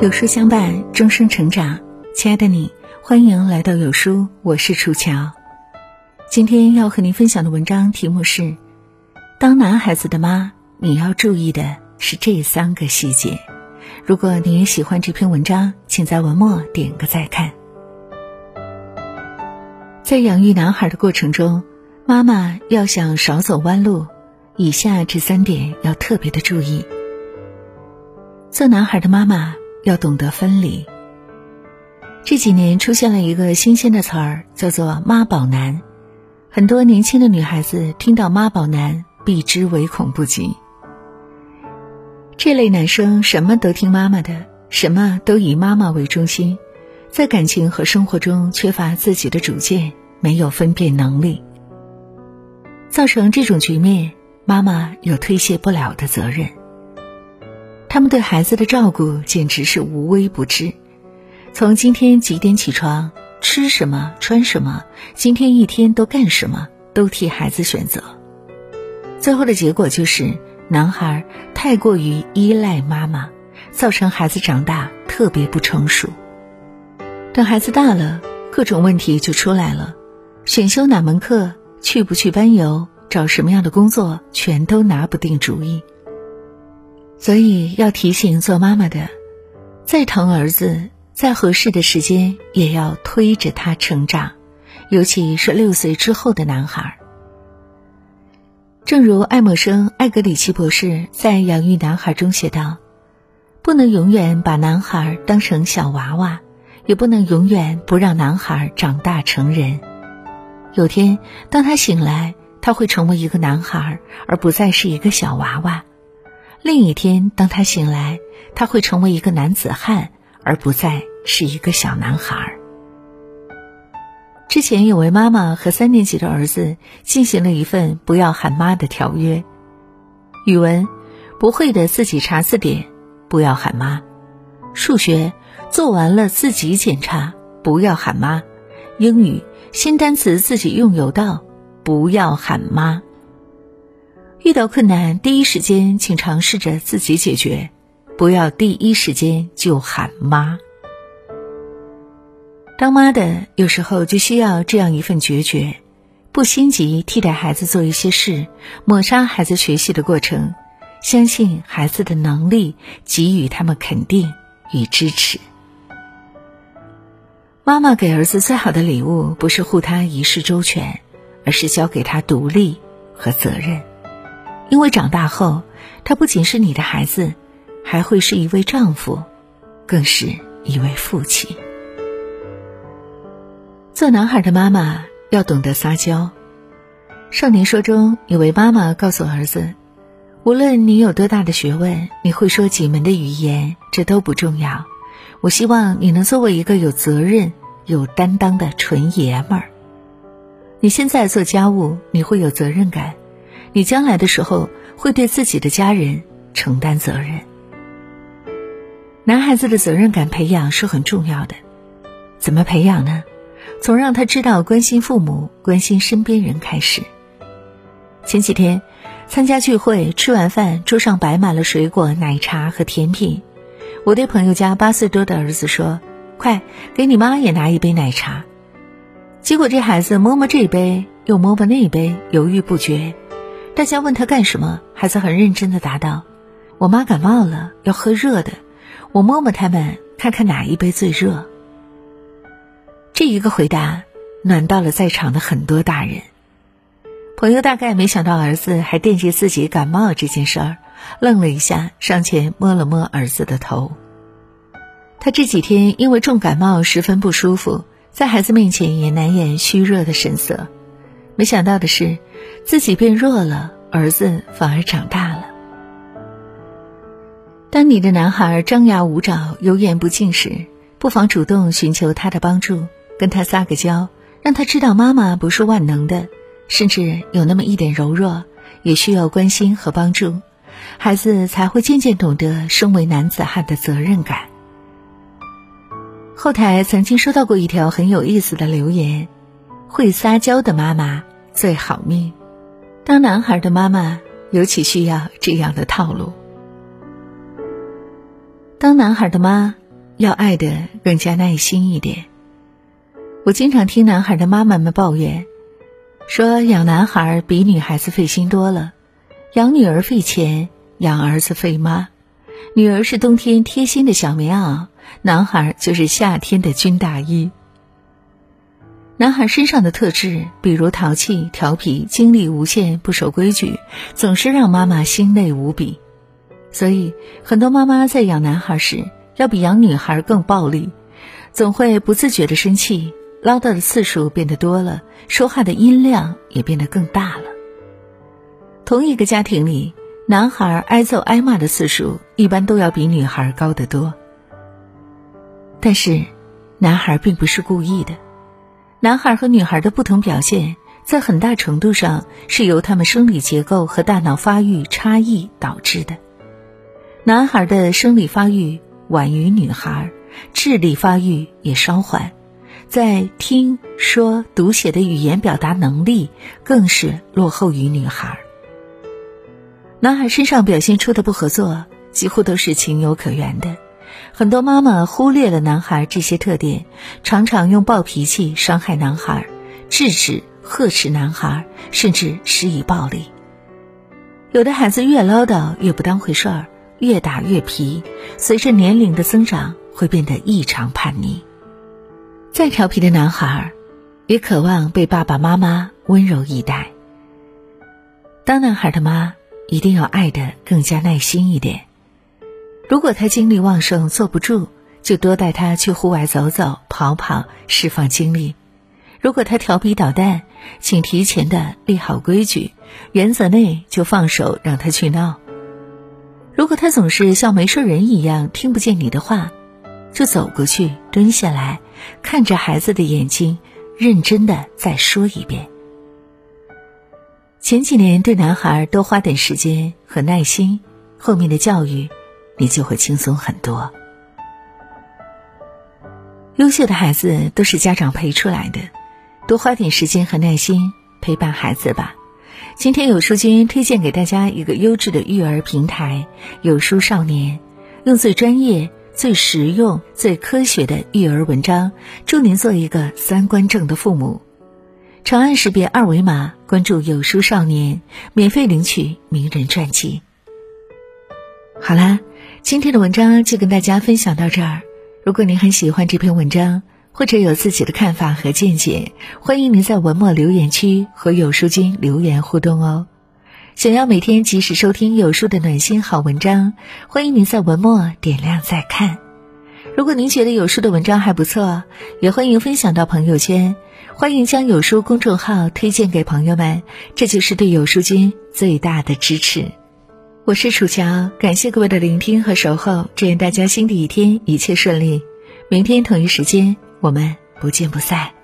有书相伴，终生成长。亲爱的你，欢迎来到有书，我是楚乔。今天要和您分享的文章题目是：当男孩子的妈，你要注意的是这三个细节。如果你也喜欢这篇文章，请在文末点个再看。在养育男孩的过程中，妈妈要想少走弯路，以下这三点要特别的注意。做男孩的妈妈。要懂得分离。这几年出现了一个新鲜的词儿，叫做“妈宝男”。很多年轻的女孩子听到“妈宝男”，避之唯恐不及。这类男生什么都听妈妈的，什么都以妈妈为中心，在感情和生活中缺乏自己的主见，没有分辨能力，造成这种局面，妈妈有推卸不了的责任。他们对孩子的照顾简直是无微不至，从今天几点起床、吃什么、穿什么，今天一天都干什么，都替孩子选择。最后的结果就是，男孩太过于依赖妈妈，造成孩子长大特别不成熟。等孩子大了，各种问题就出来了：选修哪门课、去不去班游、找什么样的工作，全都拿不定主意。所以要提醒做妈妈的，再疼儿子，在合适的时间也要推着他成长，尤其是六岁之后的男孩。正如爱默生·艾格里奇博士在《养育男孩》中写道：“不能永远把男孩当成小娃娃，也不能永远不让男孩长大成人。有天，当他醒来，他会成为一个男孩，而不再是一个小娃娃。”另一天，当他醒来，他会成为一个男子汉，而不再是一个小男孩。之前有位妈妈和三年级的儿子进行了一份不要喊妈的条约：语文不会的自己查字典，不要喊妈；数学做完了自己检查，不要喊妈；英语新单词自己用有道，不要喊妈。遇到困难，第一时间请尝试着自己解决，不要第一时间就喊妈。当妈的有时候就需要这样一份决绝，不心急替代孩子做一些事，抹杀孩子学习的过程，相信孩子的能力，给予他们肯定与支持。妈妈给儿子最好的礼物，不是护他一世周全，而是教给他独立和责任。因为长大后，他不仅是你的孩子，还会是一位丈夫，更是一位父亲。做男孩的妈妈要懂得撒娇。少年说中有位妈妈告诉儿子：“无论你有多大的学问，你会说几门的语言，这都不重要。我希望你能作为一个有责任、有担当的纯爷们儿。你现在做家务，你会有责任感。”你将来的时候会对自己的家人承担责任。男孩子的责任感培养是很重要的，怎么培养呢？从让他知道关心父母、关心身边人开始。前几天参加聚会，吃完饭，桌上摆满了水果、奶茶和甜品。我对朋友家八岁多的儿子说：“快给你妈也拿一杯奶茶。”结果这孩子摸摸这杯，又摸摸那杯，犹豫不决。大家问他干什么，孩子很认真的答道：“我妈感冒了，要喝热的，我摸摸他们，看看哪一杯最热。”这一个回答暖到了在场的很多大人。朋友大概没想到儿子还惦记自己感冒这件事儿，愣了一下，上前摸了摸儿子的头。他这几天因为重感冒，十分不舒服，在孩子面前也难掩虚弱的神色。没想到的是，自己变弱了，儿子反而长大了。当你的男孩张牙舞爪、油盐不进时，不妨主动寻求他的帮助，跟他撒个娇，让他知道妈妈不是万能的，甚至有那么一点柔弱，也需要关心和帮助，孩子才会渐渐懂得身为男子汉的责任感。后台曾经收到过一条很有意思的留言：会撒娇的妈妈。最好命，当男孩的妈妈尤其需要这样的套路。当男孩的妈要爱的更加耐心一点。我经常听男孩的妈妈们抱怨，说养男孩比女孩子费心多了，养女儿费钱，养儿子费妈。女儿是冬天贴心的小棉袄，男孩就是夏天的军大衣。男孩身上的特质，比如淘气、调皮、精力无限、不守规矩，总是让妈妈心累无比。所以，很多妈妈在养男孩时，要比养女孩更暴力，总会不自觉的生气，唠叨的次数变得多了，说话的音量也变得更大了。同一个家庭里，男孩挨揍挨骂的次数一般都要比女孩高得多。但是，男孩并不是故意的。男孩和女孩的不同表现，在很大程度上是由他们生理结构和大脑发育差异导致的。男孩的生理发育晚于女孩，智力发育也稍缓，在听说读写的语言表达能力更是落后于女孩。男孩身上表现出的不合作，几乎都是情有可原的。很多妈妈忽略了男孩这些特点，常常用暴脾气伤害男孩，制止、呵斥男孩，甚至施以暴力。有的孩子越唠叨越不当回事儿，越打越皮，随着年龄的增长会变得异常叛逆。再调皮的男孩，也渴望被爸爸妈妈温柔以待。当男孩的妈，一定要爱的更加耐心一点。如果他精力旺盛坐不住，就多带他去户外走走、跑跑，释放精力；如果他调皮捣蛋，请提前的立好规矩，原则内就放手让他去闹。如果他总是像没事人一样听不见你的话，就走过去蹲下来，看着孩子的眼睛，认真的再说一遍。前几年对男孩多花点时间和耐心，后面的教育。你就会轻松很多。优秀的孩子都是家长陪出来的，多花点时间和耐心陪伴孩子吧。今天有书君推荐给大家一个优质的育儿平台——有书少年，用最专业、最实用、最科学的育儿文章，助您做一个三观正的父母。长按识别二维码关注有书少年，免费领取名人传记。好啦。今天的文章就跟大家分享到这儿。如果您很喜欢这篇文章，或者有自己的看法和见解，欢迎您在文末留言区和有书君留言互动哦。想要每天及时收听有书的暖心好文章，欢迎您在文末点亮再看。如果您觉得有书的文章还不错，也欢迎分享到朋友圈，欢迎将有书公众号推荐给朋友们，这就是对有书君最大的支持。我是楚乔，感谢各位的聆听和守候，祝愿大家新的一天一切顺利。明天同一时间，我们不见不散。